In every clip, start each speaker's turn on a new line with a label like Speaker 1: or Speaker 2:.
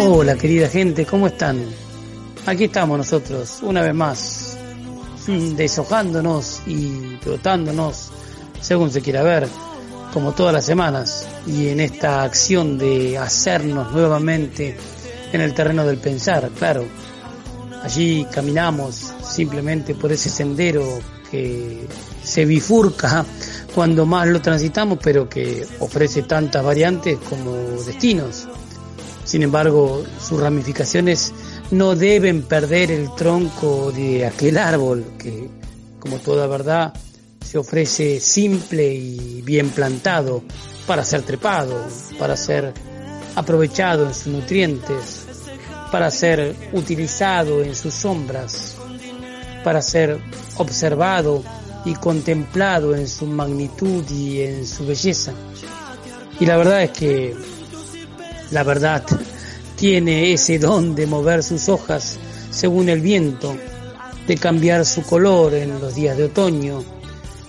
Speaker 1: Hola querida gente, ¿cómo están? Aquí estamos nosotros, una vez más, deshojándonos y trotándonos, según se quiera ver, como todas las semanas, y en esta acción de hacernos nuevamente en el terreno del pensar, claro. Allí caminamos simplemente por ese sendero que se bifurca cuando más lo transitamos, pero que ofrece tantas variantes como destinos. Sin embargo, sus ramificaciones no deben perder el tronco de aquel árbol que, como toda verdad, se ofrece simple y bien plantado para ser trepado, para ser aprovechado en sus nutrientes, para ser utilizado en sus sombras, para ser observado y contemplado en su magnitud y en su belleza. Y la verdad es que la verdad tiene ese don de mover sus hojas según el viento, de cambiar su color en los días de otoño,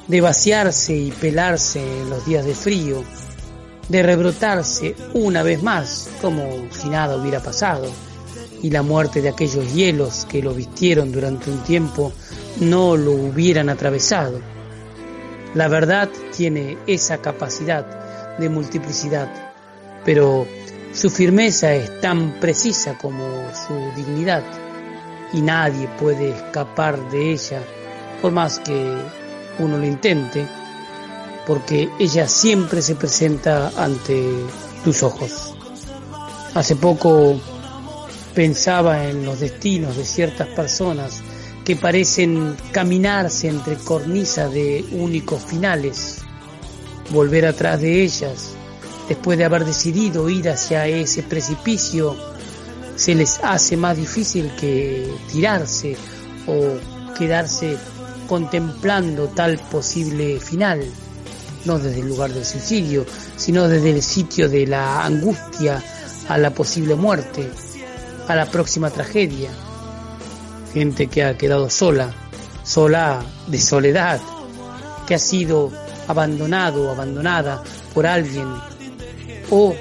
Speaker 1: de vaciarse y pelarse en los días de frío, de rebrotarse una vez más como si nada hubiera pasado y la muerte de aquellos hielos que lo vistieron durante un tiempo no lo hubieran atravesado. La verdad tiene esa capacidad de multiplicidad, pero su firmeza es tan precisa como su dignidad y nadie puede escapar de ella por más que uno lo intente, porque ella siempre se presenta ante tus ojos. Hace poco pensaba en los destinos de ciertas personas que parecen caminarse entre cornisas de únicos finales, volver atrás de ellas, después de haber decidido ir hacia ese precipicio, se les hace más difícil que tirarse o quedarse contemplando tal posible final, no desde el lugar del suicidio, sino desde el sitio de la angustia a la posible muerte, a la próxima tragedia. Gente que ha quedado sola, sola de soledad, que ha sido abandonado o abandonada por alguien, o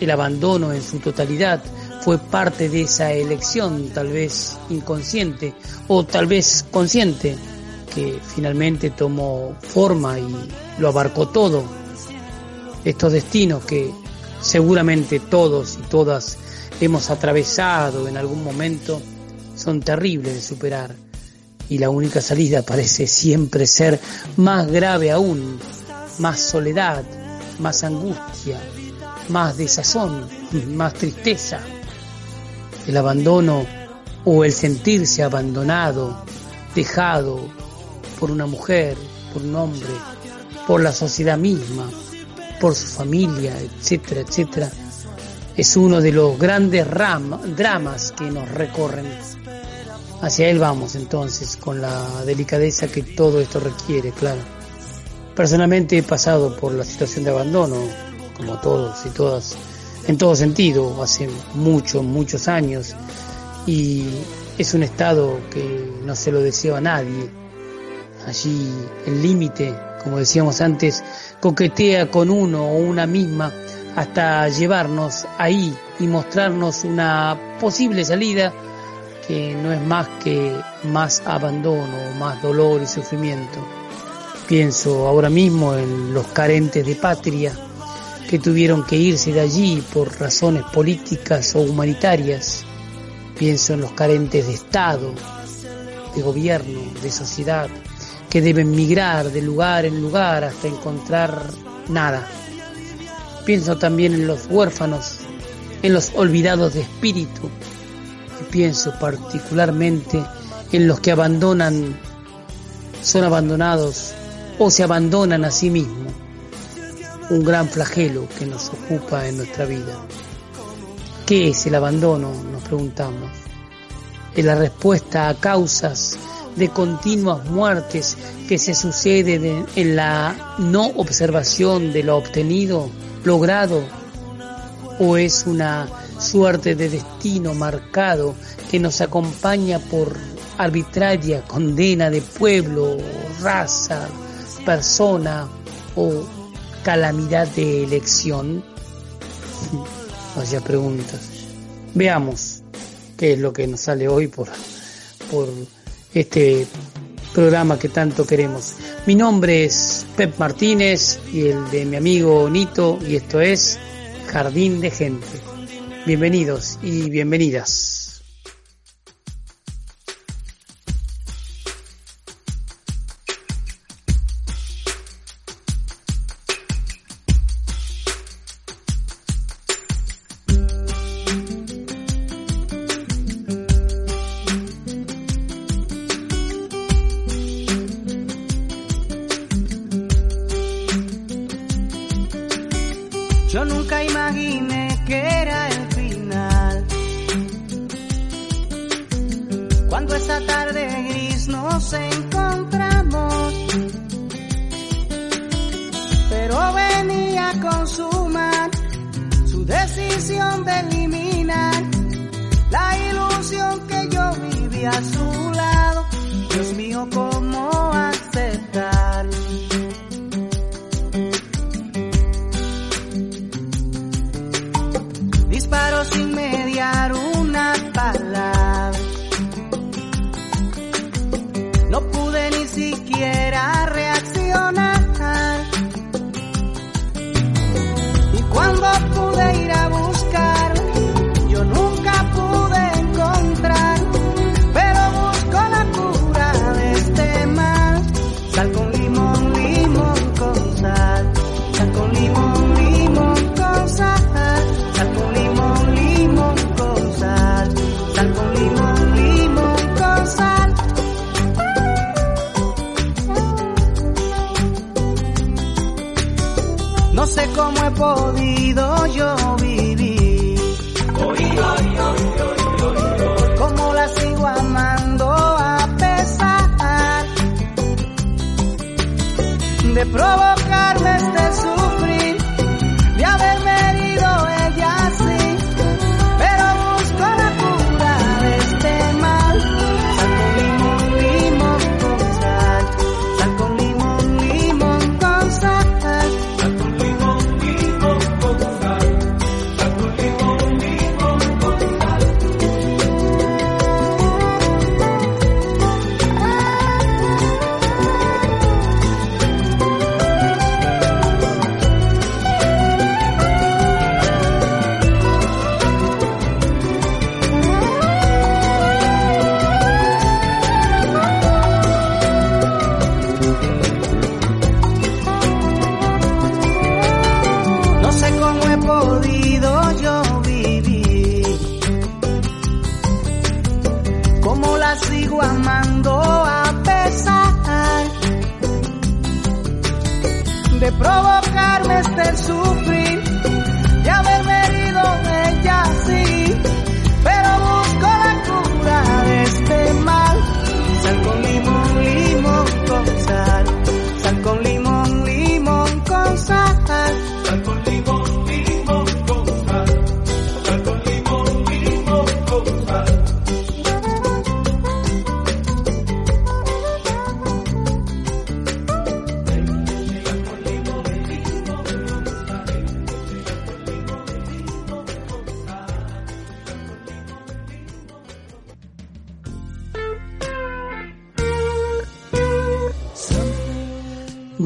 Speaker 1: el abandono en su totalidad fue parte de esa elección, tal vez inconsciente o tal vez consciente, que finalmente tomó forma y lo abarcó todo. Estos destinos que seguramente todos y todas hemos atravesado en algún momento son terribles de superar y la única salida parece siempre ser más grave aún, más soledad, más angustia, más desazón, más tristeza. El abandono o el sentirse abandonado, dejado por una mujer, por un hombre, por la sociedad misma, por su familia, etcétera, etcétera, es uno de los grandes dramas que nos recorren. Hacia él vamos entonces, con la delicadeza que todo esto requiere, claro. Personalmente he pasado por la situación de abandono, como todos y todas, en todo sentido, hace muchos, muchos años, y es un estado que no se lo deseo a nadie. Allí el límite, como decíamos antes, coquetea con uno o una misma hasta llevarnos ahí y mostrarnos una posible salida que no es más que más abandono, más dolor y sufrimiento. Pienso ahora mismo en los carentes de patria que tuvieron que irse de allí por razones políticas o humanitarias. Pienso en los carentes de Estado, de gobierno, de sociedad, que deben migrar de lugar en lugar hasta encontrar nada Pienso también en los huérfanos, en los olvidados de espíritu. Y pienso particularmente en los que abandonan, son abandonados o se abandonan a sí mismos. Un gran flagelo que nos ocupa en nuestra vida. ¿Qué es el abandono? Nos preguntamos. Es la respuesta a causas de continuas muertes que se suceden en la no observación de lo obtenido logrado o es una suerte de destino marcado que nos acompaña por arbitraria condena de pueblo, raza, persona o calamidad de elección?
Speaker 2: hacía preguntas. Veamos qué es lo que nos sale hoy por, por este programa que tanto queremos. Mi nombre es Pep Martínez y el de mi amigo Nito y esto es Jardín de Gente. Bienvenidos y bienvenidas. No sé cómo he podido yo vivir. Como la sigo amando a pesar de provocar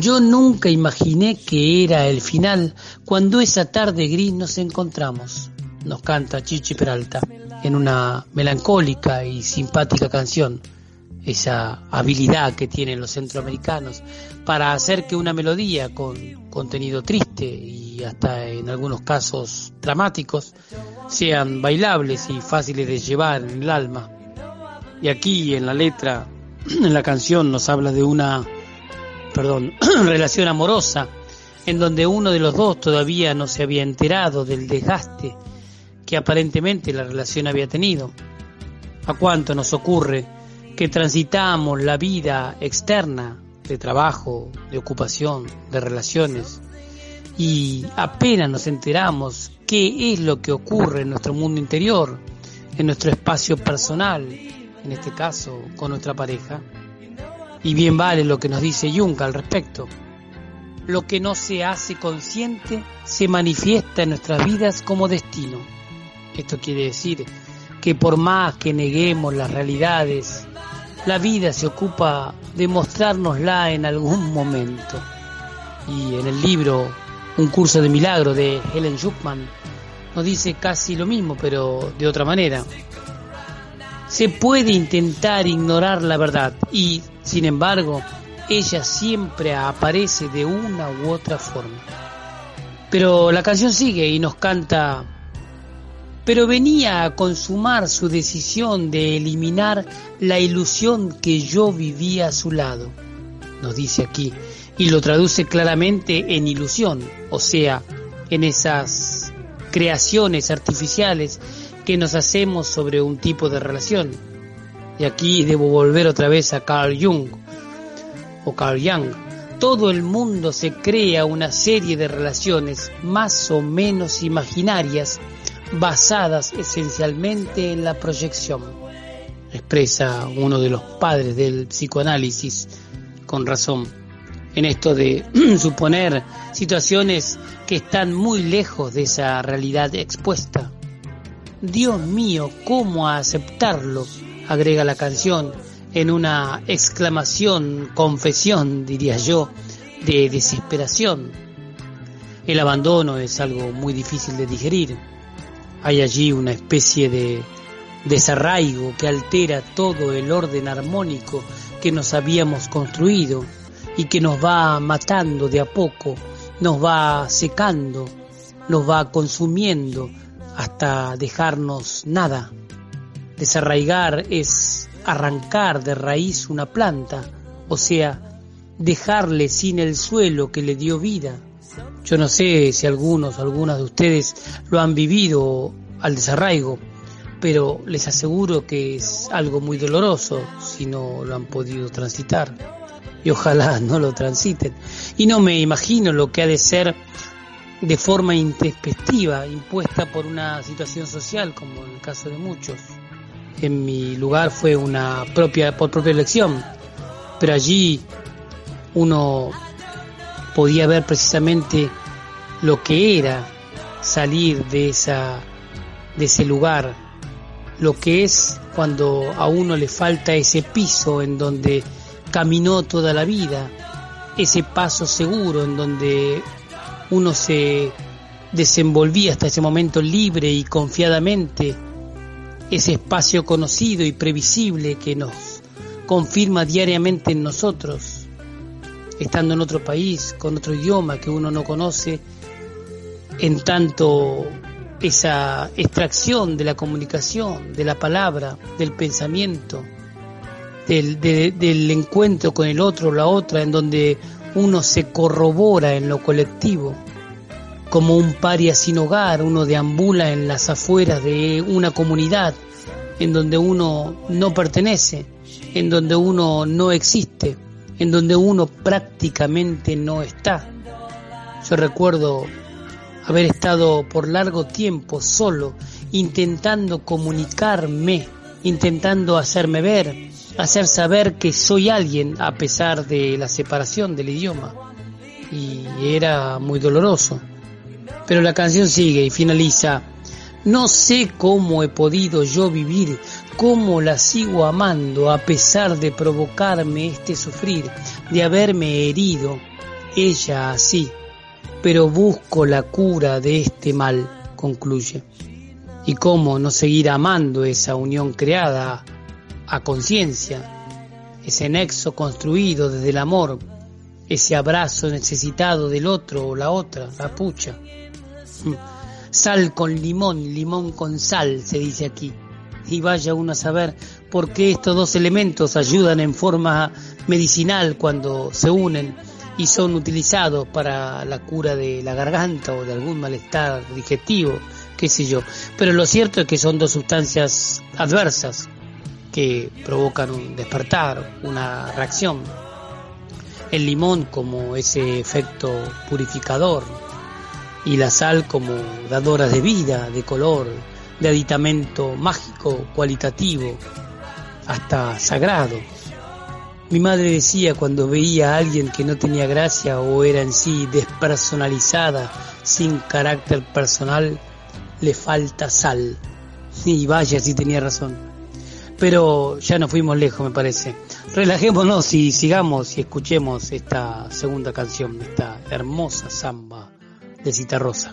Speaker 2: nunca imaginé que era el final cuando esa tarde gris nos encontramos, nos canta Chichi Peralta en una melancólica y simpática canción. Esa habilidad que tienen los centroamericanos para hacer que una melodía con contenido triste y hasta en algunos casos dramáticos sean bailables y fáciles de llevar en el alma. Y aquí en la letra, en la canción nos habla de una perdón, relación amorosa, en donde uno de los dos todavía no se había enterado del desgaste que aparentemente la relación había tenido. ¿A cuánto nos ocurre que transitamos la vida externa de trabajo, de ocupación, de relaciones, y apenas nos enteramos qué es lo que ocurre en nuestro mundo interior, en nuestro espacio personal, en este caso con nuestra pareja? Y bien vale lo que nos dice Jung al respecto.
Speaker 1: lo que no se hace consciente se manifiesta en nuestras vidas como destino. Esto quiere decir que por más que neguemos las realidades, la vida se ocupa de mostrárnosla en algún momento. Y en el libro Un curso de milagro de Helen Schuckman nos dice casi lo mismo, pero de otra manera. Se puede intentar ignorar la verdad y, sin embargo, ella siempre aparece de una u otra forma. Pero la canción sigue y nos canta, pero venía a consumar su decisión de eliminar la ilusión que yo vivía a su lado, nos dice aquí, y lo traduce claramente en ilusión, o sea, en esas creaciones artificiales que nos hacemos sobre un tipo de relación. Y aquí debo volver otra vez a Carl Jung, o Carl Jung, todo el mundo se crea una serie de relaciones más o menos imaginarias basadas esencialmente en la proyección, expresa uno de los padres del psicoanálisis con razón, en esto de suponer situaciones que están muy lejos de esa realidad expuesta. Dios mío, ¿cómo aceptarlo? agrega la canción en una exclamación, confesión, diría yo, de desesperación. El abandono es algo muy difícil de digerir. Hay allí una especie de desarraigo que altera todo el orden armónico que nos habíamos construido y que nos va matando de a poco, nos va secando, nos va consumiendo hasta dejarnos nada. Desarraigar es arrancar de raíz una planta, o sea, dejarle sin el suelo que le dio vida. Yo no sé si algunos o algunas de ustedes lo han vivido al desarraigo, pero les aseguro que es algo muy doloroso si no lo han podido transitar. Y ojalá no lo transiten. Y no me imagino lo que ha de ser de forma intempestiva, impuesta por una situación social, como en el caso de muchos. En mi lugar fue una propia por propia elección, pero allí uno podía ver precisamente lo que era salir de esa de ese lugar, lo que es cuando a uno le falta ese piso en donde caminó toda la vida, ese paso seguro en donde uno se desenvolvía hasta ese momento libre y confiadamente ese espacio conocido y previsible que nos confirma diariamente en nosotros, estando en otro país, con otro idioma que uno no conoce, en tanto esa extracción de la comunicación, de la palabra, del pensamiento, del, del encuentro con el otro la otra, en donde uno se corrobora en lo colectivo como un paria sin hogar, uno deambula en las afueras de una comunidad en donde uno no pertenece, en donde uno no existe, en donde uno prácticamente no está. Yo recuerdo haber estado por largo tiempo solo, intentando comunicarme, intentando hacerme ver, hacer saber que soy alguien a pesar de la separación del idioma. Y era muy doloroso. Pero la canción sigue y finaliza. No sé cómo he podido yo vivir, cómo la sigo amando a pesar de provocarme este sufrir, de haberme herido, ella así, pero busco la cura de este mal, concluye. Y cómo no seguir amando esa unión creada a conciencia, ese nexo construido desde el amor, ese abrazo necesitado del otro o la otra, la pucha. Sal con limón, limón con sal, se dice aquí. Y vaya uno a saber por qué estos dos elementos ayudan en forma medicinal cuando se unen y son utilizados para la cura de la garganta o de algún malestar digestivo, qué sé yo. Pero lo cierto es que son dos sustancias adversas que provocan un despertar, una reacción. El limón como ese efecto purificador, y la sal como dadora de vida, de color, de aditamento mágico, cualitativo, hasta sagrado. Mi madre decía cuando veía a alguien que no tenía gracia o era en sí despersonalizada, sin carácter personal, le falta sal. Y vaya si tenía razón. Pero ya nos fuimos lejos, me parece. Relajémonos y sigamos y escuchemos esta segunda canción, esta hermosa samba de Cita Rosa.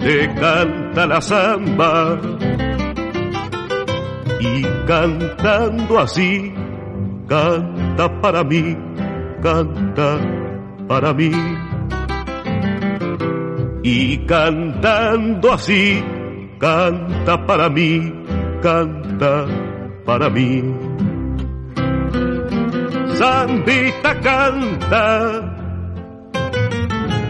Speaker 3: te canta la samba y cantando así canta para mí, canta para mí. Y cantando así canta para mí, canta para mí. Sandita canta,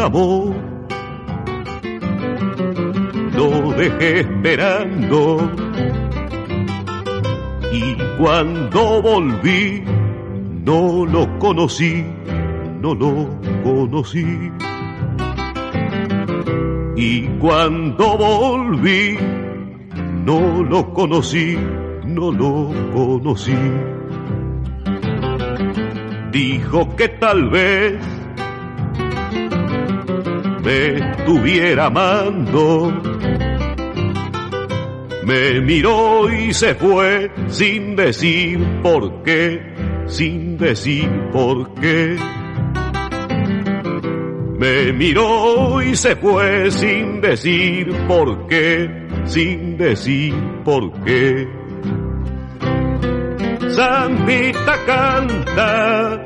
Speaker 3: Amor. Lo dejé esperando y cuando volví no lo conocí, no lo conocí. Y cuando volví no lo conocí, no lo conocí. Dijo que tal vez me estuviera amando. Me miró y se fue sin decir por qué, sin decir por qué. Me miró y se fue sin decir por qué, sin decir por qué. Sandita canta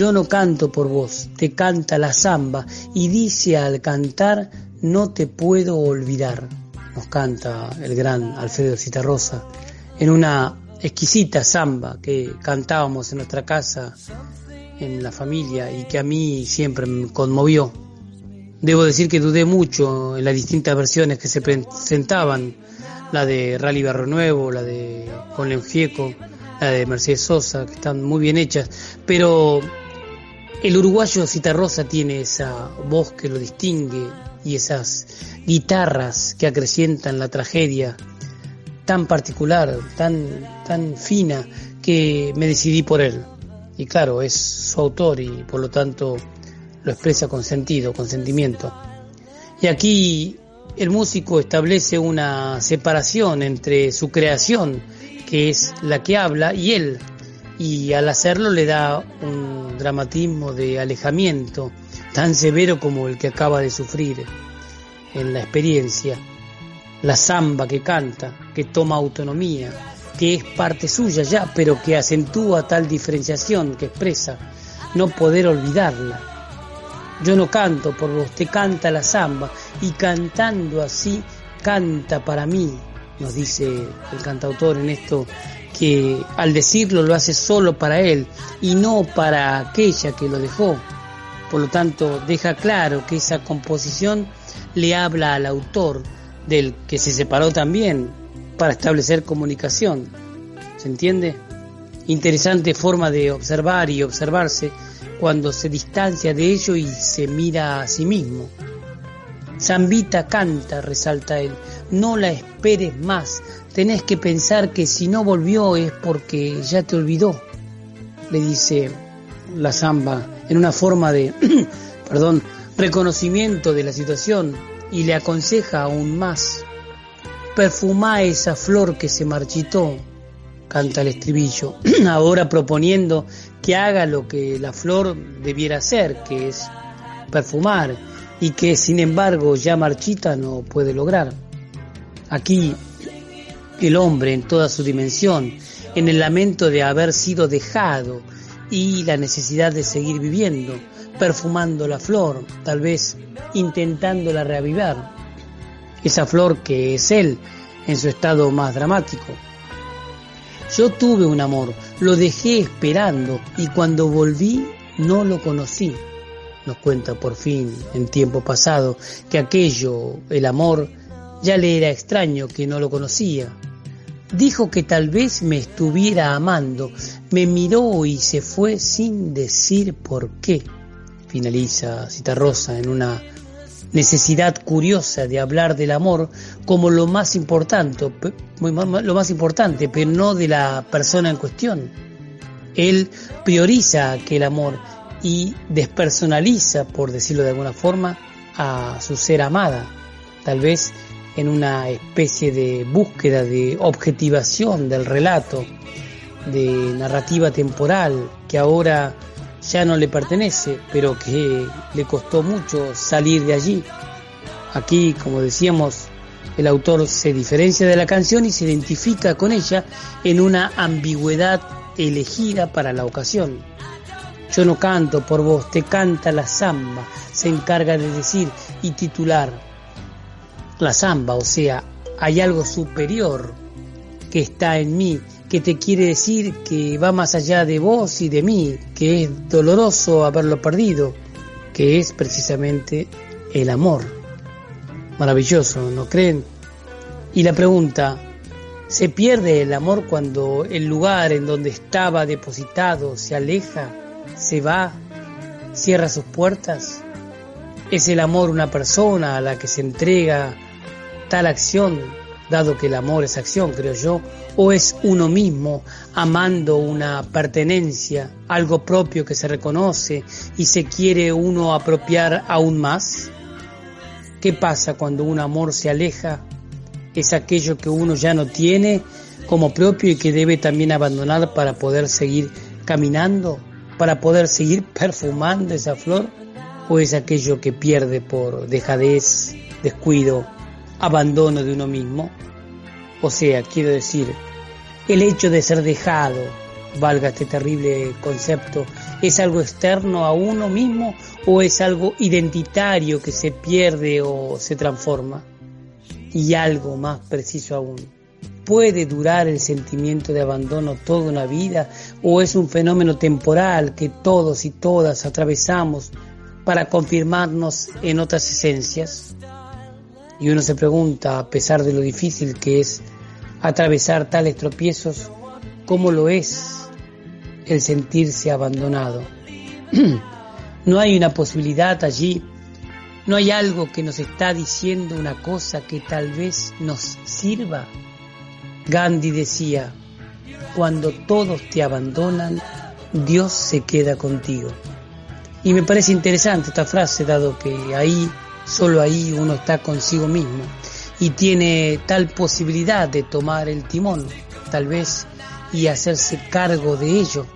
Speaker 1: Yo no canto por vos, te canta la samba y dice al cantar no te puedo olvidar. Nos canta el gran Alfredo Citarrosa en una exquisita samba que cantábamos en nuestra casa, en la familia y que a mí siempre me conmovió. Debo decir que dudé mucho en las distintas versiones que se presentaban, la de Rally Barro Nuevo, la de Con León la de Mercedes Sosa, que están muy bien hechas, pero el uruguayo Citarrosa tiene esa voz que lo distingue y esas guitarras que acrecientan la tragedia tan particular, tan, tan fina, que me decidí por él. Y claro, es su autor y por lo tanto lo expresa con sentido, con sentimiento. Y aquí el músico establece una separación entre su creación, que es la que habla, y él, y al hacerlo le da un dramatismo de alejamiento tan severo como el que acaba de sufrir. en la experiencia, la samba que canta, que toma autonomía, que es parte suya ya, pero que acentúa tal diferenciación que expresa no poder olvidarla. Yo no canto por vos, te canta la samba y cantando así canta para mí, nos dice el cantautor en esto que al decirlo lo hace solo para él y no para aquella que lo dejó. Por lo tanto, deja claro que esa composición le habla al autor del que se separó también para establecer comunicación. ¿Se entiende? Interesante forma de observar y observarse cuando se distancia de ello y se mira a sí mismo. Zambita canta, resalta él, no la esperes más, tenés que pensar que si no volvió es porque ya te olvidó, le dice la zamba en una forma de, perdón, reconocimiento de la situación y le aconseja aún más, perfumá esa flor que se marchitó, canta el estribillo, ahora proponiendo que haga lo que la flor debiera hacer, que es perfumar, y que sin embargo ya marchita no puede lograr. Aquí el hombre en toda su dimensión, en el lamento de haber sido dejado y la necesidad de seguir viviendo, perfumando la flor, tal vez intentándola reavivar. Esa flor que es él en su estado más dramático. Yo tuve un amor, lo dejé esperando y cuando volví no lo conocí. Nos cuenta por fin, en tiempo pasado, que aquello, el amor, ya le era extraño, que no lo conocía. Dijo que tal vez me estuviera amando, me miró y se fue sin decir por qué. Finaliza Citarrosa en una necesidad curiosa de hablar del amor como lo más importante, lo más importante, pero no de la persona en cuestión. Él prioriza aquel amor y despersonaliza, por decirlo de alguna forma, a su ser amada, tal vez en una especie de búsqueda de objetivación del relato, de narrativa temporal que ahora ya no le pertenece, pero que le costó mucho salir de allí. Aquí, como decíamos, el autor se diferencia de la canción y se identifica con ella en una ambigüedad elegida para la ocasión. Yo no canto por vos, te canta la samba, se encarga de decir y titular la samba, o sea, hay algo superior que está en mí que te quiere decir que va más allá de vos y de mí, que es doloroso haberlo perdido, que es precisamente el amor. Maravilloso, ¿no creen? Y la pregunta, ¿se pierde el amor cuando el lugar en donde estaba depositado se aleja, se va, cierra sus puertas? ¿Es el amor una persona a la que se entrega tal acción dado que el amor es acción, creo yo, o es uno mismo amando una pertenencia, algo propio que se reconoce y se quiere uno apropiar aún más? ¿Qué pasa cuando un amor se aleja? Es aquello que uno ya no tiene como propio y que debe también abandonar para poder seguir caminando, para poder seguir perfumando esa flor, o es aquello que pierde por dejadez, descuido, abandono de uno mismo. O sea, quiero decir, el hecho de ser dejado, valga este terrible concepto, ¿es algo externo a uno mismo o es algo identitario que se pierde o se transforma? Y algo más preciso aún, ¿puede durar el sentimiento de abandono toda una vida o es un fenómeno temporal que todos y todas atravesamos para confirmarnos en otras esencias? Y uno se pregunta, a pesar de lo difícil que es atravesar tales tropiezos, ¿cómo lo es el sentirse abandonado? no hay una posibilidad allí, no hay algo que nos está diciendo una cosa que tal vez nos sirva. Gandhi decía, cuando todos te abandonan, Dios se queda contigo. Y me parece interesante esta frase, dado que ahí Solo ahí uno está consigo mismo y tiene tal posibilidad de tomar el timón, tal vez, y hacerse cargo de ello.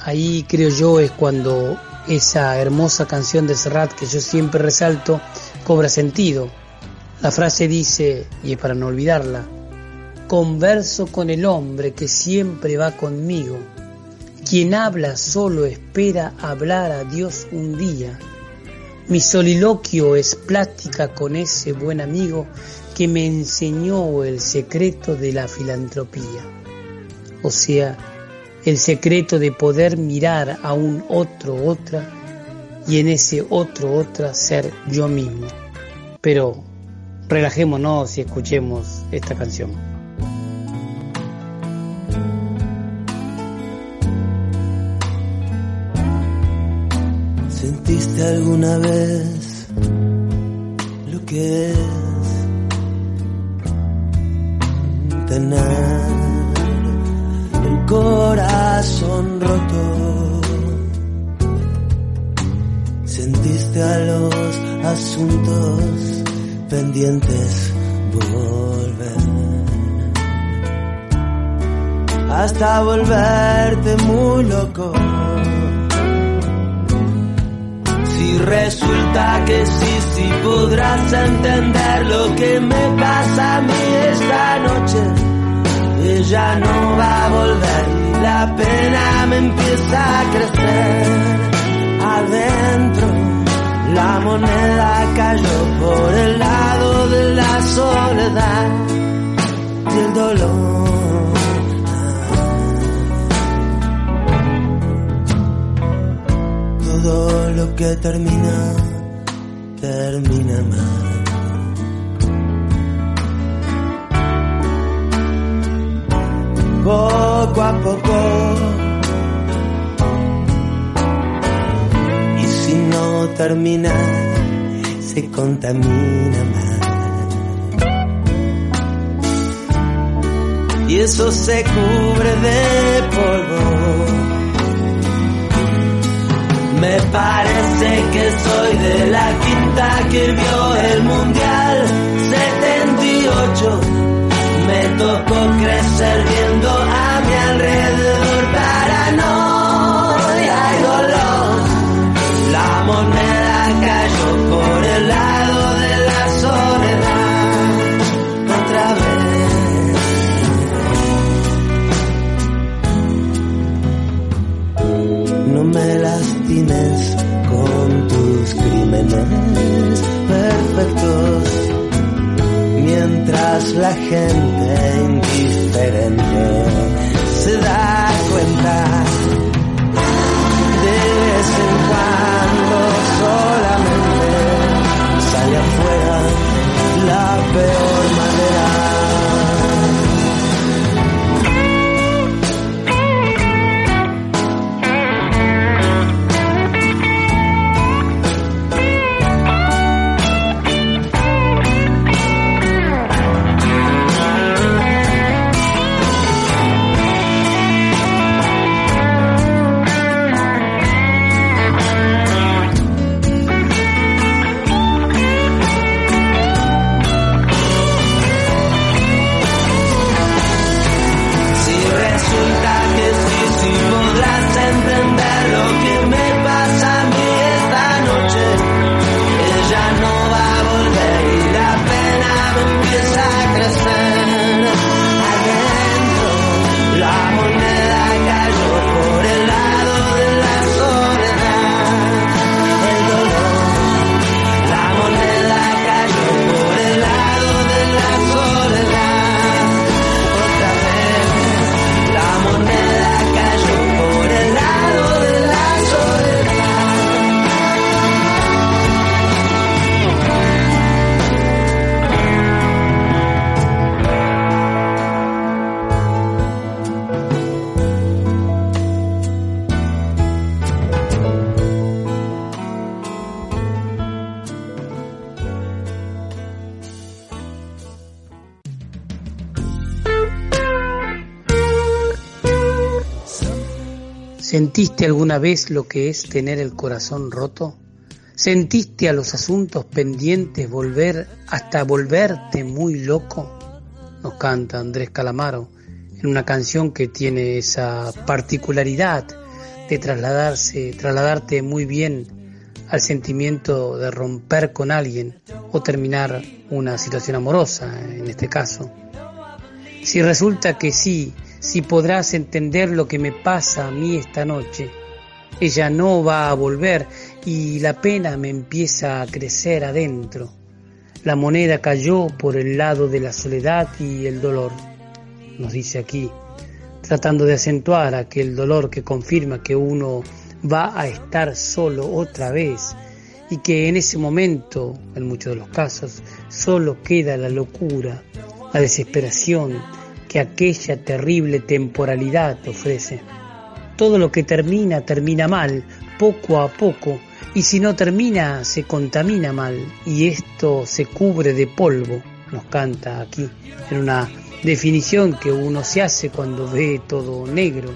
Speaker 1: Ahí creo yo es cuando esa hermosa canción de Serrat que yo siempre resalto cobra sentido. La frase dice, y es para no olvidarla, converso con el hombre que siempre va conmigo. Quien habla solo espera hablar a Dios un día. Mi soliloquio es plática con ese buen amigo que me enseñó el secreto de la filantropía. O sea, el secreto de poder mirar a un otro otra y en ese otro otra ser yo mismo. Pero relajémonos y escuchemos esta canción.
Speaker 4: ¿Sentiste alguna vez lo que es tener el corazón roto? ¿Sentiste a los asuntos pendientes volver? Hasta volverte muy loco. Resulta que sí, sí podrás entender lo que me pasa a mí esta noche. Ella no va a volver y la pena me empieza a crecer adentro. La moneda cayó por el lado de la soledad y el dolor. Todo lo que termina, termina mal. Poco a poco. Y si no termina, se contamina más. Y eso se cubre de polvo. Me parece que soy de la quinta que vio el Mundial 78. Me tocó crecer viendo a mi alrededor la gente indiferente
Speaker 1: ¿Sentiste alguna vez lo que es tener el corazón roto? ¿Sentiste a los asuntos pendientes volver hasta volverte muy loco? Nos canta Andrés Calamaro en una canción que tiene esa particularidad de trasladarse, trasladarte muy bien al sentimiento de romper con alguien o terminar una situación amorosa, en este caso. Si resulta que sí, si podrás entender lo que me pasa a mí esta noche, ella no va a volver y la pena me empieza a crecer adentro. La moneda cayó por el lado de la soledad y el dolor, nos dice aquí, tratando de acentuar aquel dolor que confirma que uno va a estar solo otra vez y que en ese momento, en muchos de los casos, solo queda la locura, la desesperación que aquella terrible temporalidad ofrece. Todo lo que termina termina mal, poco a poco, y si no termina se contamina mal, y esto se cubre de polvo, nos canta aquí, en una definición que uno se hace cuando ve todo negro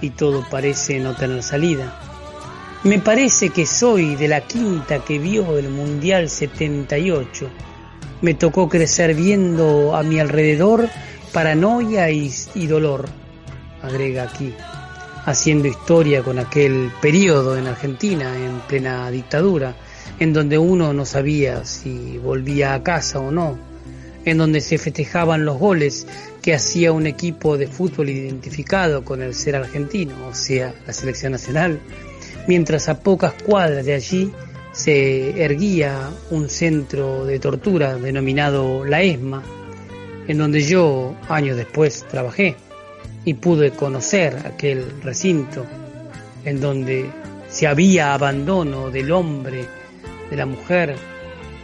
Speaker 1: y todo parece no tener salida. Me parece que soy de la quinta que vio el Mundial 78. Me tocó crecer viendo a mi alrededor paranoia y, dolor, agrega aquí, haciendo historia con aquel periodo en Argentina, en plena dictadura, en donde uno no sabía si volvía a casa o no, en donde se festejaban los goles que hacía un equipo de fútbol identificado con el ser argentino, o sea, la selección nacional, mientras a pocas cuadras de allí se erguía un centro de tortura denominado La ESMA, en donde yo años después trabajé y pude conocer aquel recinto en donde si había abandono del hombre, de la mujer,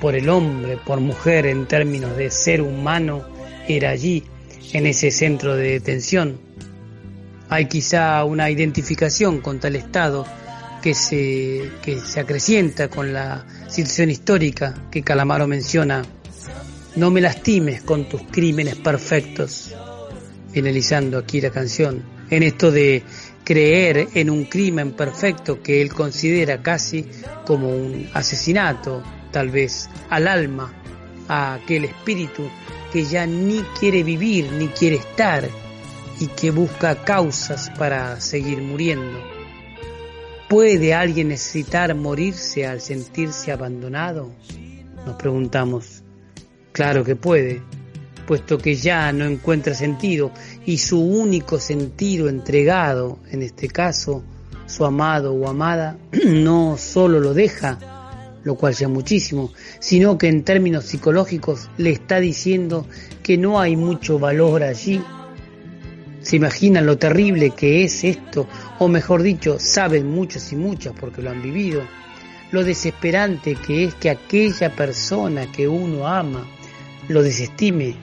Speaker 1: por el hombre, por mujer en términos de ser humano, era allí, en ese centro de detención. Hay quizá una identificación con tal estado que se, que se acrecienta con la situación histórica que Calamaro menciona. No me lastimes con tus crímenes perfectos. Finalizando aquí la canción, en esto de creer en un crimen perfecto que él considera casi como un asesinato, tal vez al alma, a aquel espíritu que ya ni quiere vivir ni quiere estar y que busca causas para seguir muriendo. ¿Puede alguien necesitar morirse al sentirse abandonado? Nos preguntamos. Claro que puede, puesto que ya no encuentra sentido y su único sentido entregado, en este caso, su amado o amada, no solo lo deja, lo cual ya muchísimo, sino que en términos psicológicos le está diciendo que no hay mucho valor allí ¿Se imaginan lo terrible que es esto? O mejor dicho, saben muchos y muchas porque lo han vivido. Lo desesperante que es que aquella persona que uno ama lo desestime,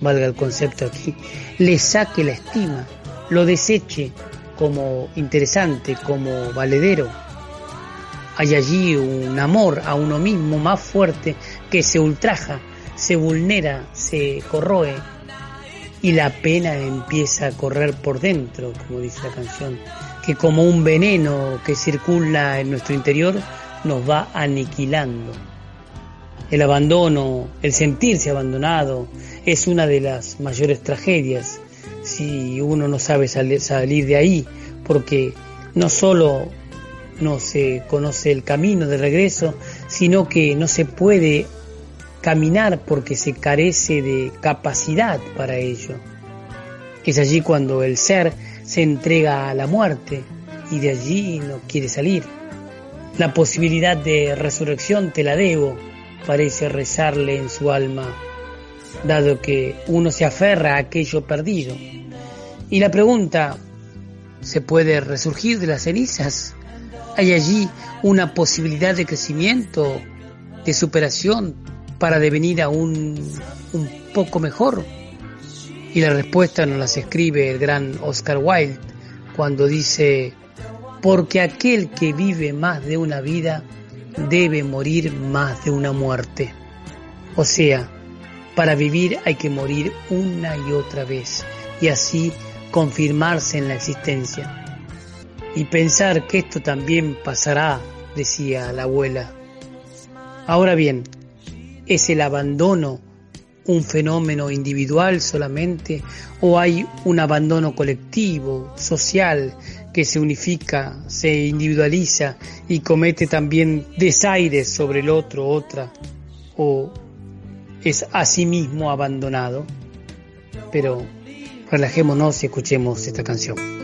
Speaker 1: valga el concepto aquí, le saque la estima, lo deseche como interesante, como valedero. Hay allí un amor a uno mismo más fuerte que se ultraja, se vulnera, se corroe, y la pena empieza a correr por dentro, como dice la canción, que como un veneno que circula en nuestro interior nos va aniquilando. El abandono, el sentirse abandonado, es una de las mayores tragedias si uno no sabe salir de ahí, porque no solo no se conoce el camino de regreso, sino que no se puede caminar porque se carece de capacidad para ello. Es allí cuando el ser se entrega a la muerte y de allí no quiere salir. La posibilidad de resurrección te la debo, parece rezarle en su alma, dado que uno se aferra a aquello perdido. Y la pregunta, ¿se puede resurgir de las cenizas? ¿Hay allí una posibilidad de crecimiento, de superación para devenir aún un poco mejor? Y la respuesta nos las escribe el gran Oscar Wilde cuando dice, porque aquel que vive más de una vida debe morir más de una muerte. O sea, para vivir hay que morir una y otra vez y así confirmarse en la existencia. Y pensar que esto también pasará, decía la abuela. Ahora bien, ¿Es el abandono un fenómeno individual solamente o hay un abandono colectivo, social, que se unifica, se individualiza y comete también desaires sobre el otro, otra, o es a sí mismo abandonado. Pero relajémonos y escuchemos esta canción.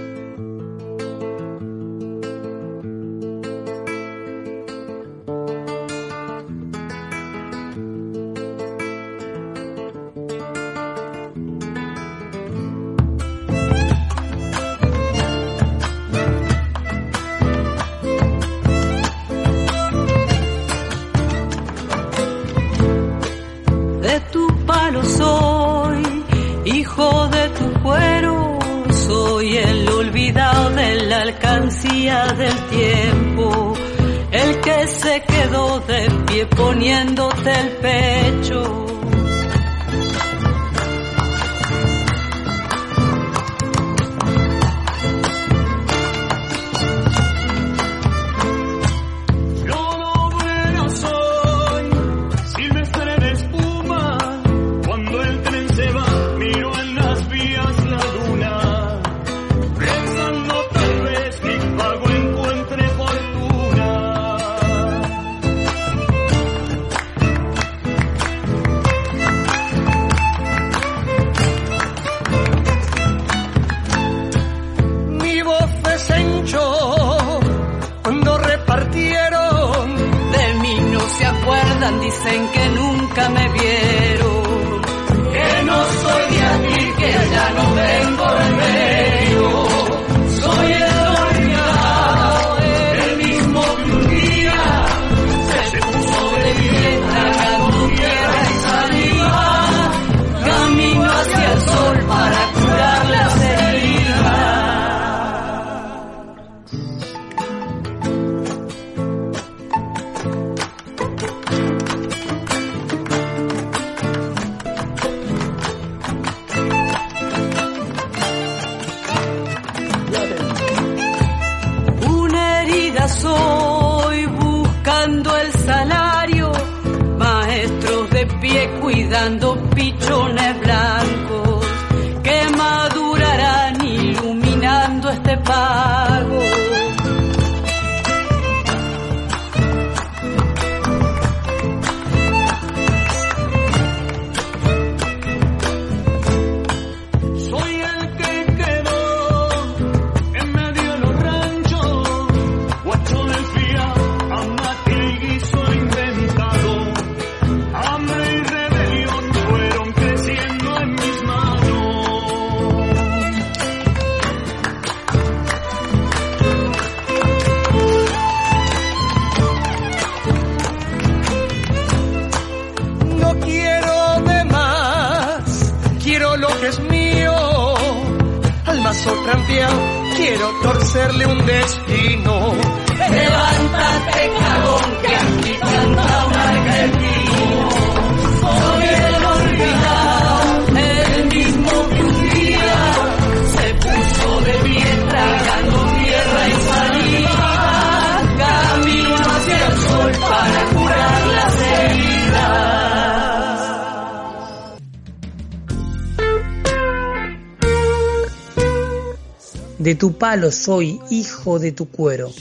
Speaker 1: De tu palo soy hijo de tu cuero,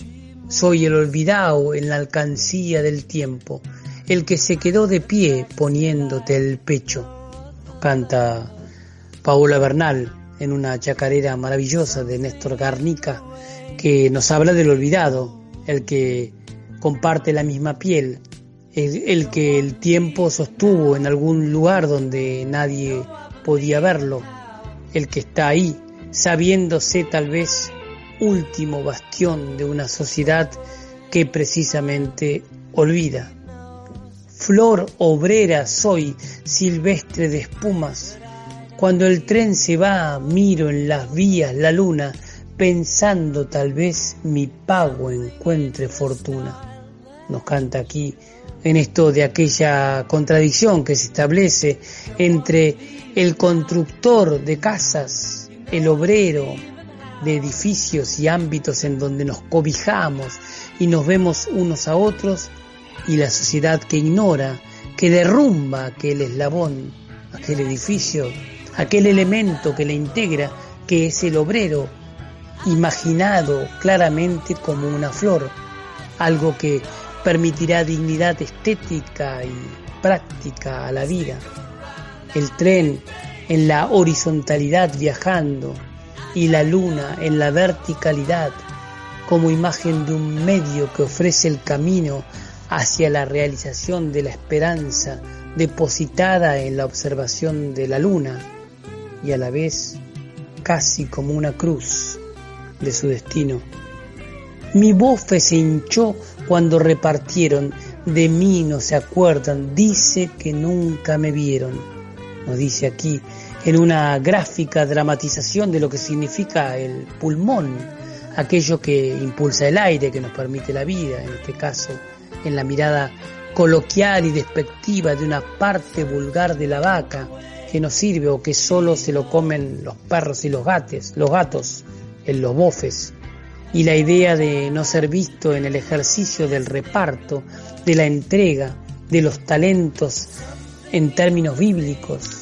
Speaker 1: soy el olvidado en la alcancía del tiempo, el que se quedó de pie poniéndote el pecho. Canta Paula Bernal en una chacarera maravillosa de Néstor Garnica que nos habla del olvidado, el que comparte la misma piel, el, el que el tiempo sostuvo en algún lugar donde nadie podía verlo, el que está ahí sabiéndose tal vez último bastión de una sociedad que precisamente olvida. Flor obrera soy, silvestre de espumas. Cuando el tren se va, miro en las vías la luna, pensando tal vez mi pago encuentre fortuna. Nos canta aquí en esto de aquella contradicción que se establece entre el constructor de casas el obrero de edificios y ámbitos en donde nos cobijamos y nos vemos unos a otros y la sociedad que ignora, que derrumba aquel eslabón, aquel edificio, aquel elemento que le integra, que es el obrero, imaginado claramente como una flor, algo que permitirá dignidad estética y práctica a la vida. El tren en la horizontalidad viajando y la luna en la verticalidad como imagen de un medio que ofrece el camino hacia la realización de la esperanza depositada en la observación de la luna y a la vez casi como una cruz de su destino. Mi bofe se hinchó cuando repartieron, de mí no se acuerdan, dice que nunca me vieron. Nos dice aquí en una gráfica dramatización de lo que significa el pulmón, aquello que impulsa el aire, que nos permite la vida, en este caso, en la mirada coloquial y despectiva de una parte vulgar de la vaca que no sirve o que solo se lo comen los perros y los gatos, los gatos en los bofes, y la idea de no ser visto en el ejercicio del reparto, de la entrega, de los talentos en términos bíblicos.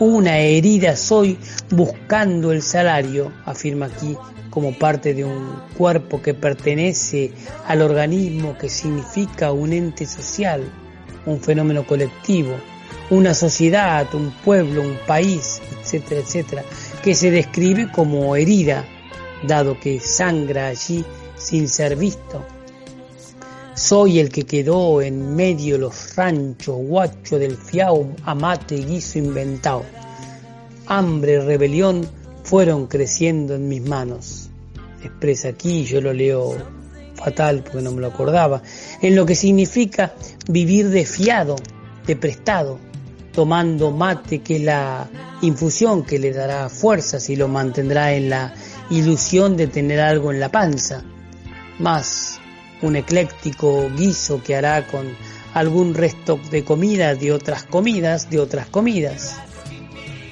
Speaker 1: Una herida soy buscando el salario, afirma aquí, como parte de un cuerpo que pertenece al organismo que significa un ente social, un fenómeno colectivo, una sociedad, un pueblo, un país, etcétera, etcétera, que se describe como herida, dado que sangra allí sin ser visto. Soy el que quedó en medio los ranchos, guacho del fiao, amate y guiso inventado. Hambre, rebelión fueron creciendo en mis manos. Expresa aquí, yo lo leo fatal porque no me lo acordaba, en lo que significa vivir de fiado, de prestado, tomando mate, que es la infusión que le dará fuerzas y lo mantendrá en la ilusión de tener algo en la panza, más un ecléctico guiso que hará con algún resto de comida de otras comidas, de otras comidas.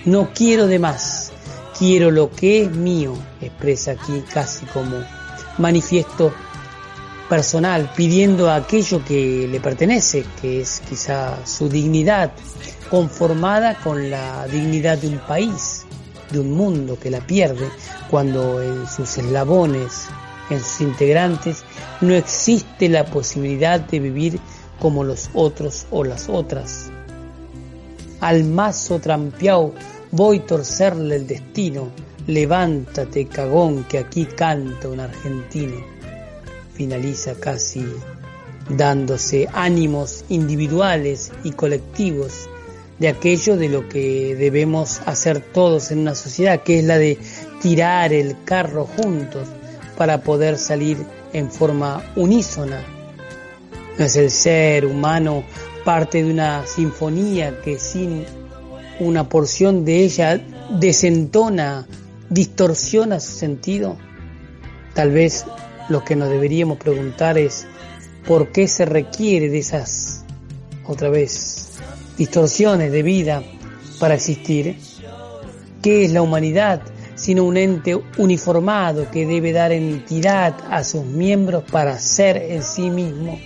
Speaker 1: No quiero de más, quiero lo que es mío, expresa aquí casi como manifiesto personal, pidiendo aquello que le pertenece, que es quizá su dignidad, conformada con la dignidad de un país, de un mundo que la pierde cuando en sus eslabones, en sus integrantes, no existe la posibilidad de vivir como los otros o las otras. Al mazo trampeao voy torcerle el destino, levántate cagón que aquí canta un argentino. Finaliza casi dándose ánimos individuales y colectivos de aquello de lo que debemos hacer todos en una sociedad, que es la de tirar el carro juntos para poder salir en forma unísona. No es el ser humano parte de una sinfonía que sin una porción de ella desentona, distorsiona su sentido. Tal vez lo que nos deberíamos preguntar es por qué se requiere de esas, otra vez, distorsiones de vida para existir. ¿Qué es la humanidad sino un ente uniformado que debe dar entidad a sus miembros para ser en sí mismo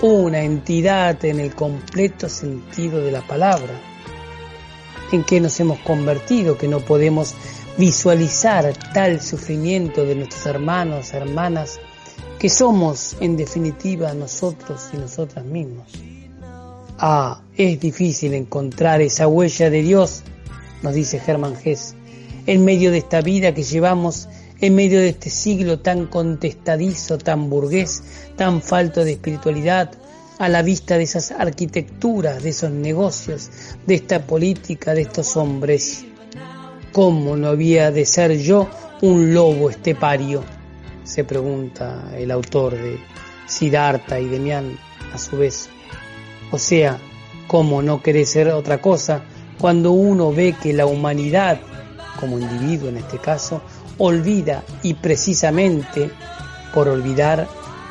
Speaker 1: una entidad en el completo sentido de la palabra? ¿En qué nos hemos convertido que no podemos visualizar tal sufrimiento de nuestros hermanos, hermanas, que somos en definitiva nosotros y nosotras mismos? Ah, es difícil encontrar esa huella de Dios, nos dice Germán Gess, en medio de esta vida que llevamos, en medio de este siglo tan contestadizo, tan burgués, tan falto de espiritualidad, a la vista de esas arquitecturas, de esos negocios, de esta política, de estos hombres. ¿Cómo no había de ser yo un lobo estepario? se pregunta el autor de Siddhartha y Demián a su vez. O sea, ¿cómo no querer ser otra cosa cuando uno ve que la humanidad, como individuo en este caso, olvida y precisamente por olvidar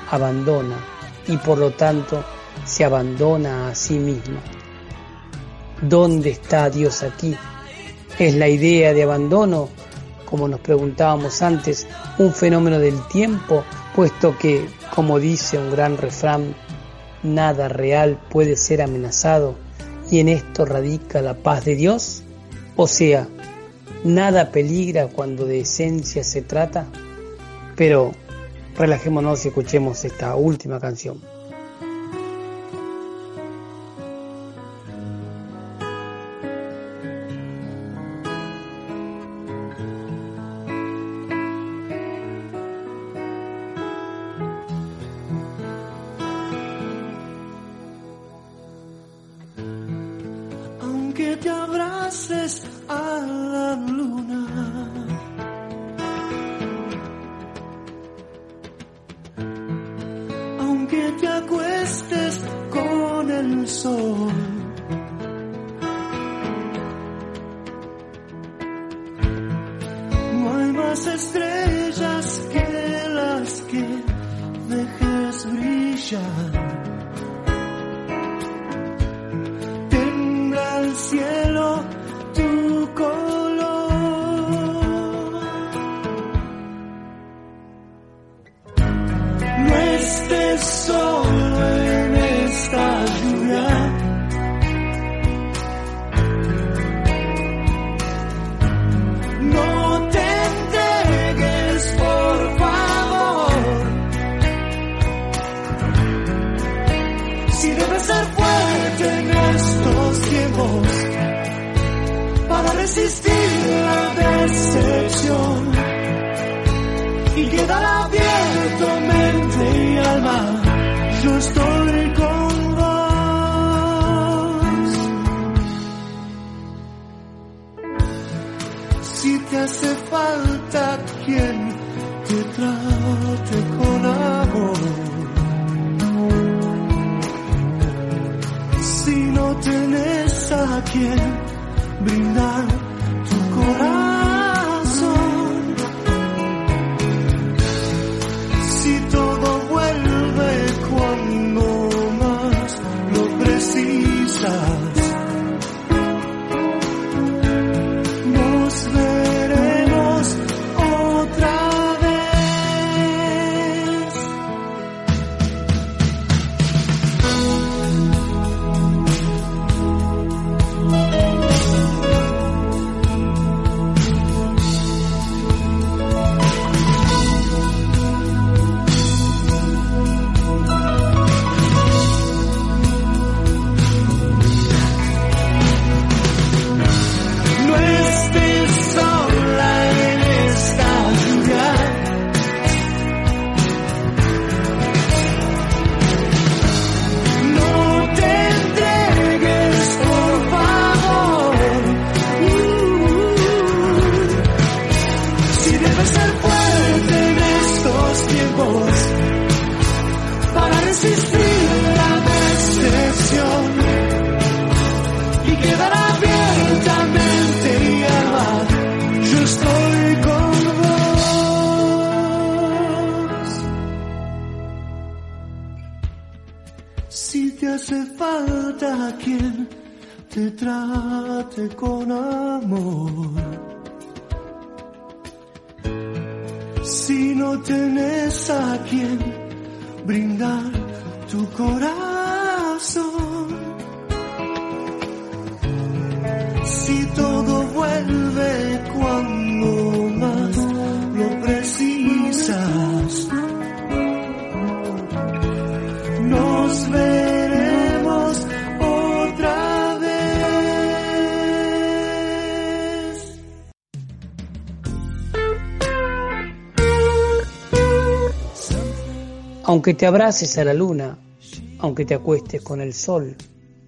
Speaker 1: abandona y por lo tanto se abandona a sí misma? ¿Dónde está Dios aquí? ¿Es la idea de abandono, como nos preguntábamos antes, un fenómeno del tiempo, puesto que, como dice un gran refrán, nada real puede ser amenazado y en esto radica la paz de Dios? O sea,
Speaker 5: nada peligra cuando de esencia se trata, pero relajémonos y escuchemos esta última canción. que abraces a la. Aunque te abraces a la luna, aunque te acuestes con el sol,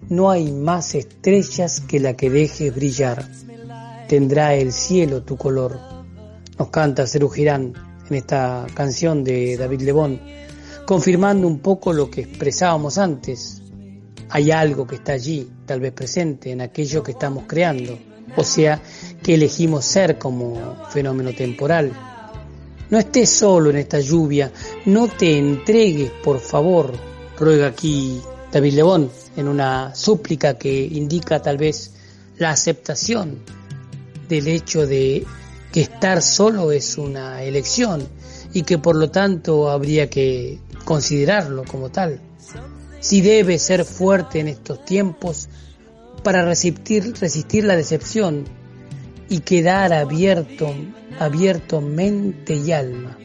Speaker 5: no hay más estrellas que la que dejes brillar. Tendrá el cielo tu color. Nos canta Cerú Girán en esta canción de David Lebón, confirmando un poco lo que expresábamos antes. Hay algo que está allí, tal vez presente, en aquello que estamos creando, o sea, que elegimos ser como fenómeno temporal no estés solo en esta lluvia, no te entregues, por favor, ruega aquí David Lebón en una súplica que indica tal vez la aceptación del hecho de que estar solo es una elección y que por lo tanto habría que considerarlo como tal. Si debe ser fuerte en estos tiempos para resistir, resistir la decepción
Speaker 1: y quedar abierto, abierto mente y alma.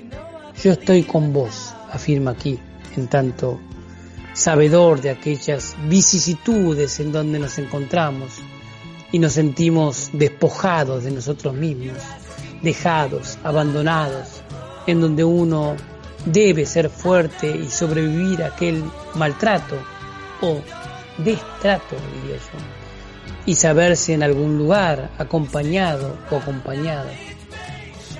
Speaker 1: Yo estoy con vos, afirma aquí, en tanto sabedor de aquellas vicisitudes en donde nos encontramos y nos sentimos despojados de nosotros mismos, dejados, abandonados, en donde uno debe ser fuerte y sobrevivir a aquel maltrato o destrato, diría yo, y saberse en algún lugar acompañado o acompañada.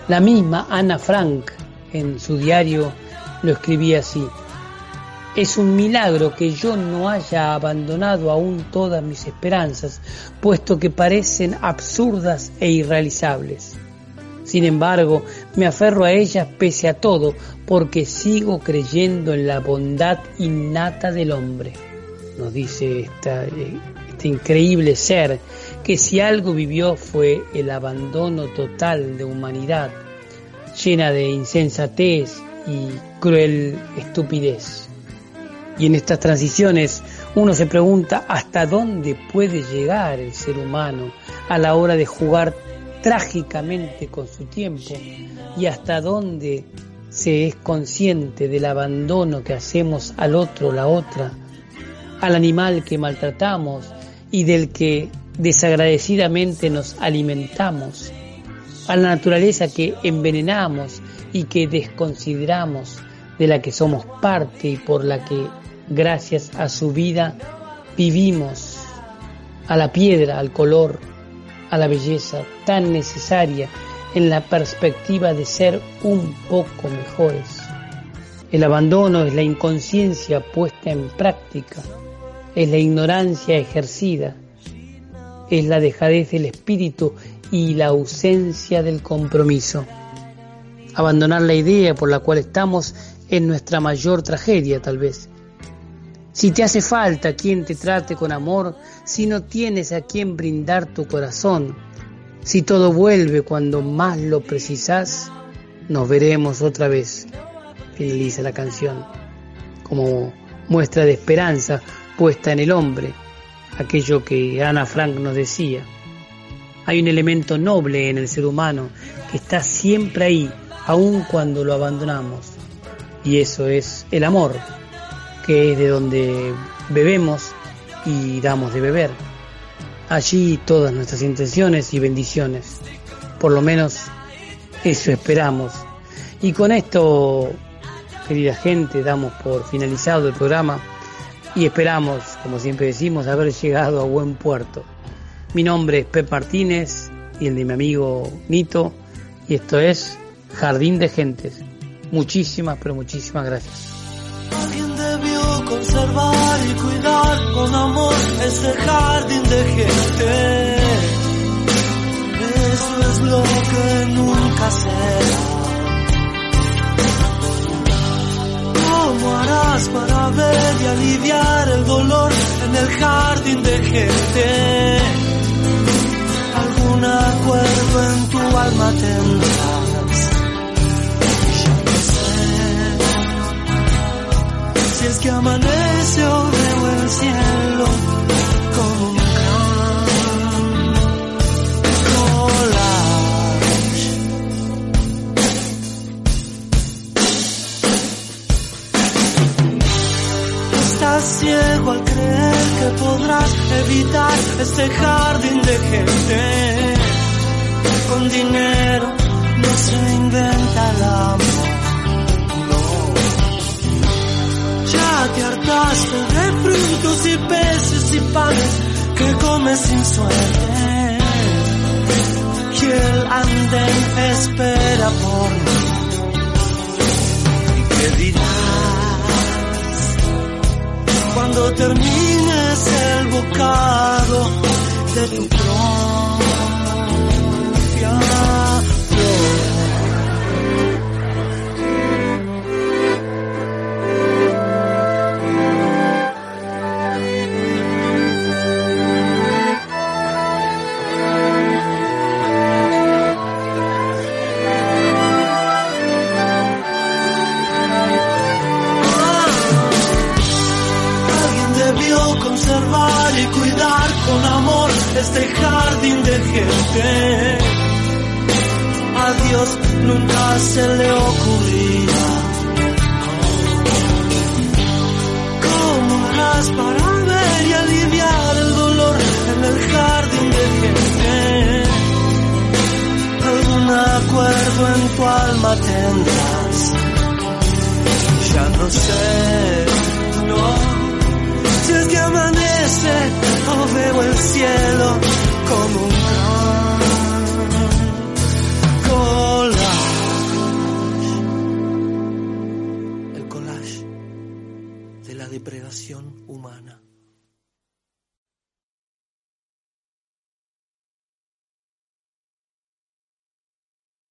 Speaker 1: La misma Ana Frank en su diario lo escribía así. Es un milagro que yo no haya abandonado aún todas mis esperanzas, puesto que parecen absurdas e irrealizables. Sin embargo, me aferro a ellas pese a todo, porque sigo creyendo en la bondad innata del hombre. Nos dice increíble ser que si algo vivió fue el abandono total de humanidad, llena de insensatez y cruel estupidez. Y en estas transiciones uno se pregunta hasta dónde puede llegar el ser humano a la hora de jugar trágicamente con su tiempo y hasta dónde se es consciente del abandono que hacemos al otro, la otra, al animal que maltratamos y del que desagradecidamente nos alimentamos, a la naturaleza que envenenamos y que desconsideramos, de la que somos parte y por la que gracias a su vida vivimos, a la piedra, al color, a la belleza tan necesaria en la perspectiva de ser un poco mejores. El abandono es la inconsciencia puesta en práctica, es la ignorancia ejercida, es la dejadez del espíritu y la ausencia del compromiso. Abandonar la idea por la cual estamos es nuestra mayor tragedia tal vez. Si te hace falta quien te trate con amor, si no tienes a quien brindar tu corazón, si todo vuelve cuando más lo precisas, nos veremos otra vez. Finaliza la canción como muestra de esperanza puesta en el hombre, aquello que Ana Frank nos decía. Hay un elemento noble en el ser humano que está siempre ahí, aun cuando lo abandonamos. Y eso es el amor que es de donde bebemos y damos de beber. Allí todas nuestras intenciones y bendiciones. Por lo menos eso esperamos. Y con esto, querida gente, damos por finalizado el programa y esperamos, como siempre decimos, haber llegado a buen puerto. Mi nombre es Pep Martínez y el de mi amigo Nito y esto es Jardín de Gentes. Muchísimas, pero muchísimas gracias
Speaker 5: conservar y cuidar con amor este jardín de gente. Eso es lo que nunca será. ¿Cómo harás para ver y aliviar el dolor en el jardín de gente? Algún acuerdo en tu alma tendrás es que amanece o veo el cielo Estás ciego al creer que podrás evitar este jardín de gente. Con dinero no se inventa el amor. te hartaste de frutos y peces y panes que comes sin suerte. Y el andén espera por mí. ¿Qué dirás cuando termines el bocado de tu este jardín de gente Dios nunca se le ocurría. ¿Cómo harás para ver y aliviar el dolor en el jardín de gente? Algún acuerdo en tu alma tendrás. Ya no sé, no. Si es que amanece o veo el cielo como